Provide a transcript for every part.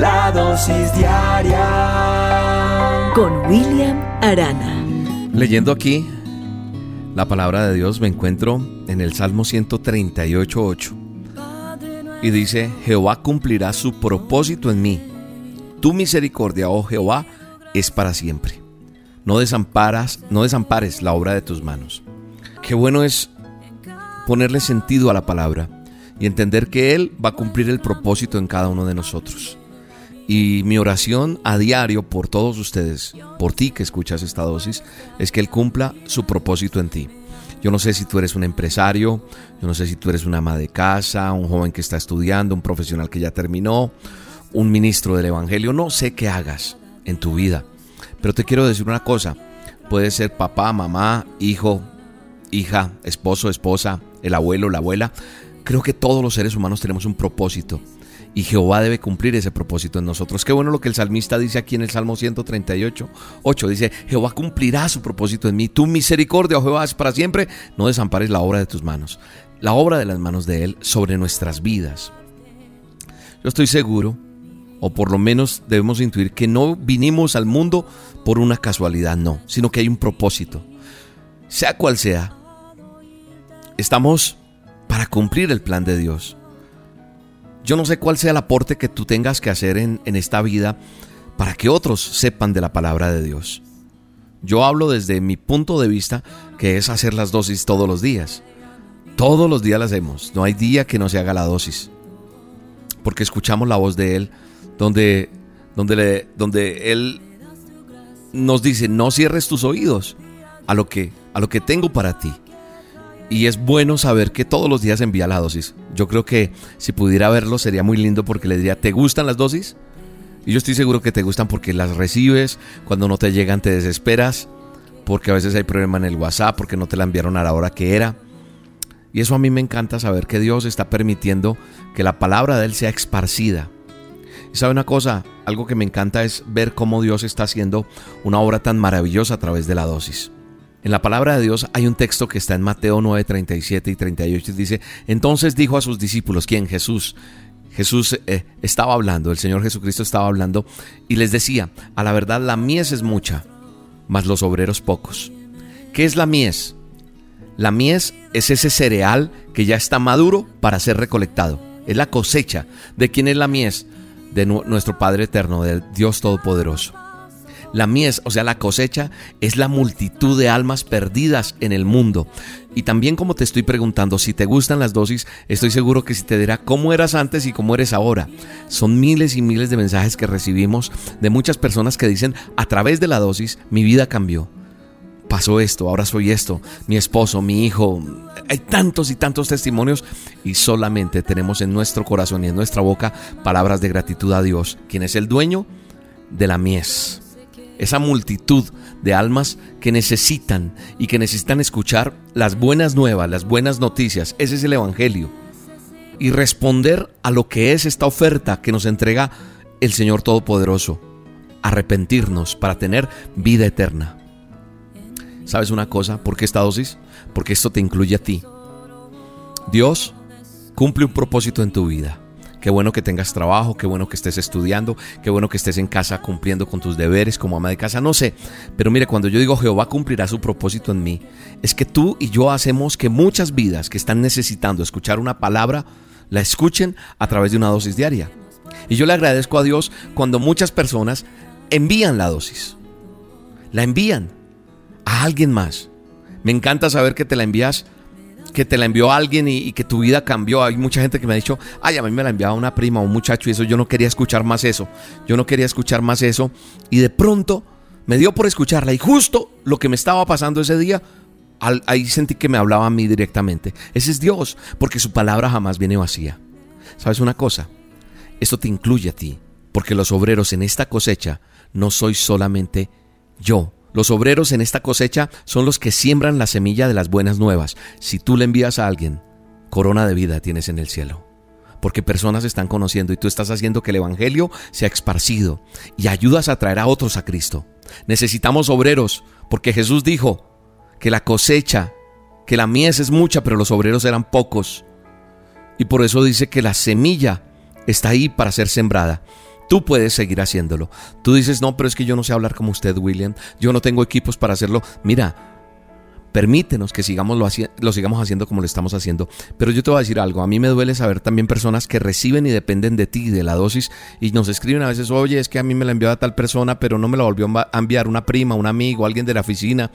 La dosis diaria con William Arana. Leyendo aquí la palabra de Dios me encuentro en el Salmo 138.8 y dice, Jehová cumplirá su propósito en mí. Tu misericordia, oh Jehová, es para siempre. No desamparas, no desampares la obra de tus manos. Qué bueno es ponerle sentido a la palabra y entender que Él va a cumplir el propósito en cada uno de nosotros. Y mi oración a diario por todos ustedes, por ti que escuchas esta dosis, es que Él cumpla su propósito en ti. Yo no sé si tú eres un empresario, yo no sé si tú eres una ama de casa, un joven que está estudiando, un profesional que ya terminó, un ministro del Evangelio, no sé qué hagas en tu vida. Pero te quiero decir una cosa, puedes ser papá, mamá, hijo, hija, esposo, esposa, el abuelo, la abuela. Creo que todos los seres humanos tenemos un propósito y Jehová debe cumplir ese propósito en nosotros. Qué bueno lo que el salmista dice aquí en el Salmo 138, 8. Dice, Jehová cumplirá su propósito en mí. Tu misericordia, oh Jehová, es para siempre. No desampares la obra de tus manos, la obra de las manos de Él sobre nuestras vidas. Yo estoy seguro, o por lo menos debemos intuir, que no vinimos al mundo por una casualidad, no, sino que hay un propósito. Sea cual sea, estamos para cumplir el plan de Dios. Yo no sé cuál sea el aporte que tú tengas que hacer en, esta vida para que otros sepan de la palabra de Dios. Yo hablo desde mi punto de vista, que es hacer las dosis todos los días. Todos los días las hacemos. No hay día que no se haga la dosis. Porque escuchamos la voz de Él, donde, donde, donde Él nos dice, no cierres tus oídos a lo que, a lo que tengo para ti. Y es bueno saber que todos los días envía la dosis. Yo creo que si pudiera verlo sería muy lindo porque le diría, ¿te gustan las dosis? Y yo estoy seguro que te gustan porque las recibes, cuando no te llegan te desesperas, porque a veces hay problema en el WhatsApp, porque no te la enviaron a la hora que era. Y eso a mí me encanta saber que Dios está permitiendo que la palabra de Él sea esparcida. Y sabe una cosa, algo que me encanta es ver cómo Dios está haciendo una obra tan maravillosa a través de la dosis. En la palabra de Dios hay un texto que está en Mateo 9, 37 y 38 y dice, entonces dijo a sus discípulos, ¿quién? Jesús. Jesús eh, estaba hablando, el Señor Jesucristo estaba hablando y les decía, a la verdad la mies es mucha, mas los obreros pocos. ¿Qué es la mies? La mies es ese cereal que ya está maduro para ser recolectado. Es la cosecha. ¿De quién es la mies? De nuestro Padre Eterno, de Dios Todopoderoso. La mies, o sea, la cosecha, es la multitud de almas perdidas en el mundo. Y también como te estoy preguntando, si te gustan las dosis, estoy seguro que si te dirá cómo eras antes y cómo eres ahora. Son miles y miles de mensajes que recibimos de muchas personas que dicen, a través de la dosis, mi vida cambió. Pasó esto, ahora soy esto, mi esposo, mi hijo. Hay tantos y tantos testimonios y solamente tenemos en nuestro corazón y en nuestra boca palabras de gratitud a Dios, quien es el dueño de la mies esa multitud de almas que necesitan y que necesitan escuchar las buenas nuevas, las buenas noticias. Ese es el Evangelio. Y responder a lo que es esta oferta que nos entrega el Señor Todopoderoso. Arrepentirnos para tener vida eterna. ¿Sabes una cosa? ¿Por qué esta dosis? Porque esto te incluye a ti. Dios cumple un propósito en tu vida. Qué bueno que tengas trabajo, qué bueno que estés estudiando, qué bueno que estés en casa cumpliendo con tus deberes como ama de casa, no sé. Pero mire, cuando yo digo Jehová cumplirá su propósito en mí, es que tú y yo hacemos que muchas vidas que están necesitando escuchar una palabra, la escuchen a través de una dosis diaria. Y yo le agradezco a Dios cuando muchas personas envían la dosis. La envían a alguien más. Me encanta saber que te la envías que te la envió alguien y, que tu vida cambió. Hay mucha gente que me ha dicho, ay, a mí me la enviaba una prima o un muchacho y eso yo no quería escuchar más eso. Yo no quería escuchar más eso. Y de pronto me dio por escucharla y justo lo que me estaba pasando ese día, ahí sentí que me hablaba a mí directamente. Ese es Dios, porque su palabra jamás viene vacía. ¿Sabes una cosa? Esto te incluye a ti, porque los obreros en esta cosecha no soy solamente yo. Los obreros en esta cosecha son los que siembran la semilla de las buenas nuevas. Si tú le envías a alguien, corona de vida tienes en el cielo. Porque personas están conociendo y tú estás haciendo que el Evangelio sea esparcido y ayudas a traer a otros a Cristo. Necesitamos obreros, porque Jesús dijo que la cosecha, que la mies es mucha, pero los obreros eran pocos. Y por eso dice que la semilla está ahí para ser sembrada. Tú puedes seguir haciéndolo. Tú dices, no, pero es que yo no sé hablar como usted, William. Yo no tengo equipos para hacerlo. Mira, permítenos que sigamos lo, lo, sigamos haciendo como lo estamos haciendo. Pero yo te voy a decir algo, a mí me duele saber también personas que reciben y dependen de ti, de la dosis, y nos escriben a veces, oye, es que a mí me la envió a tal persona, pero no me la volvió a enviar una prima, un amigo, alguien de la oficina.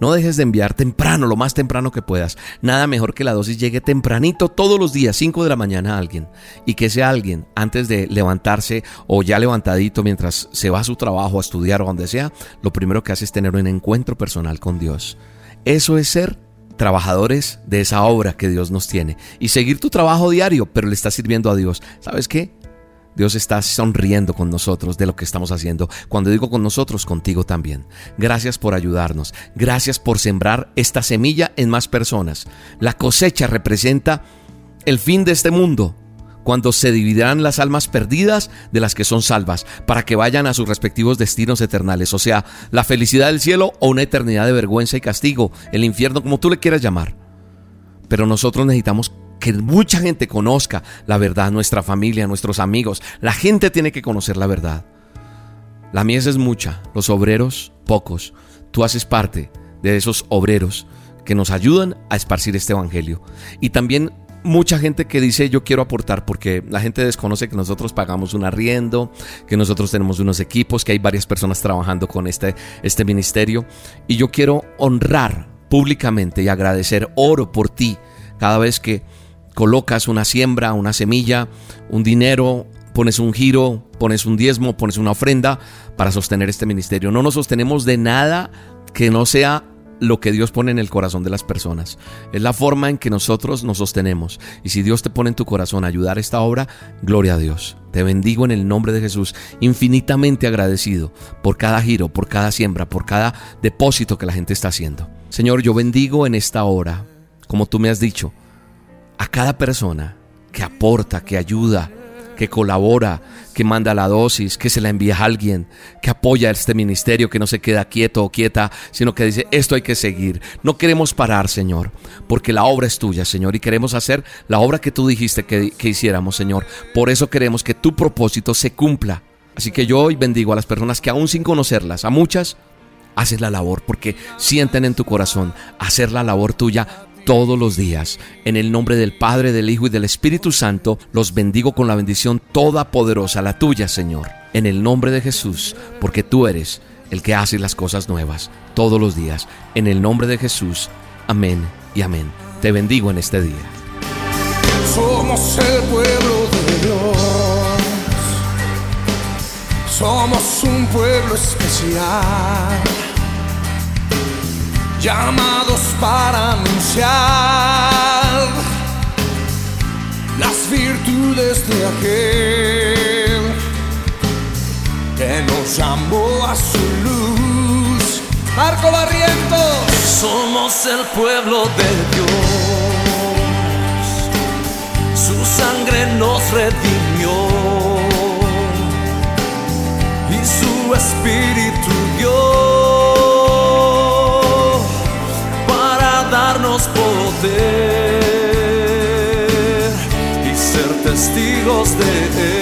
No dejes de enviar temprano, lo más temprano que puedas. Nada mejor que la dosis llegue tempranito todos los días, 5 de la mañana a alguien. Y que sea alguien, antes de levantarse o ya levantadito mientras se va a su trabajo, a estudiar o donde sea, lo primero que hace es tener un encuentro personal con Dios. Eso es ser trabajadores de esa obra que Dios nos tiene. Y seguir tu trabajo diario, pero le estás sirviendo a Dios. ¿Sabes qué? Dios está sonriendo con nosotros de lo que estamos haciendo. Cuando digo con nosotros, contigo también. Gracias por ayudarnos. Gracias por sembrar esta semilla en más personas. La cosecha representa el fin de este mundo, cuando se dividirán las almas perdidas de las que son salvas, para que vayan a sus respectivos destinos eternales, o sea, la felicidad del cielo o una eternidad de vergüenza y castigo, el infierno, como tú le quieras llamar. Pero nosotros necesitamos que mucha gente conozca la verdad, nuestra familia, nuestros amigos. La gente tiene que conocer la verdad. La mies es mucha, los obreros pocos. Tú haces parte de esos obreros que nos ayudan a esparcir este evangelio. Y también mucha gente que dice yo quiero aportar porque la gente desconoce que nosotros pagamos un arriendo, que nosotros tenemos unos equipos, que hay varias personas trabajando con este, este ministerio. Y yo quiero honrar públicamente y agradecer, oro por ti cada vez que colocas una siembra, una semilla, un dinero, pones un giro, pones un diezmo, pones una ofrenda para sostener este ministerio. No nos sostenemos de nada que no sea lo que Dios pone en el corazón de las personas. Es la forma en que nosotros nos sostenemos. Y si Dios te pone en tu corazón a ayudar esta obra, gloria a Dios. Te bendigo en el nombre de Jesús, infinitamente agradecido por cada giro, por cada siembra, por cada depósito que la gente está haciendo. Señor, yo bendigo en esta hora, como tú me has dicho, a cada persona que aporta, que ayuda, que colabora, que manda la dosis, que se la envía a alguien, que apoya este ministerio, que no se queda quieto o quieta, sino que dice, esto hay que seguir. No queremos parar, Señor, porque la obra es tuya, Señor, y queremos hacer la obra que tú dijiste que, que hiciéramos, Señor. Por eso queremos que tu propósito se cumpla. Así que yo hoy bendigo a las personas que aún sin conocerlas, a muchas, haces la labor porque sienten en tu corazón hacer la labor tuya todos los días. En el nombre del Padre, del Hijo y del Espíritu Santo, los bendigo con la bendición toda poderosa, la tuya, Señor. En el nombre de Jesús, porque tú eres el que hace las cosas nuevas todos los días. En el nombre de Jesús. Amén y amén. Te bendigo en este día. Somos el pueblo de Dios. Somos un pueblo especial llamados para anunciar las virtudes de aquel que nos llamó a su luz. Marco Barrientos, somos el pueblo de Dios, su sangre nos redimió. Y su espíritu testigos de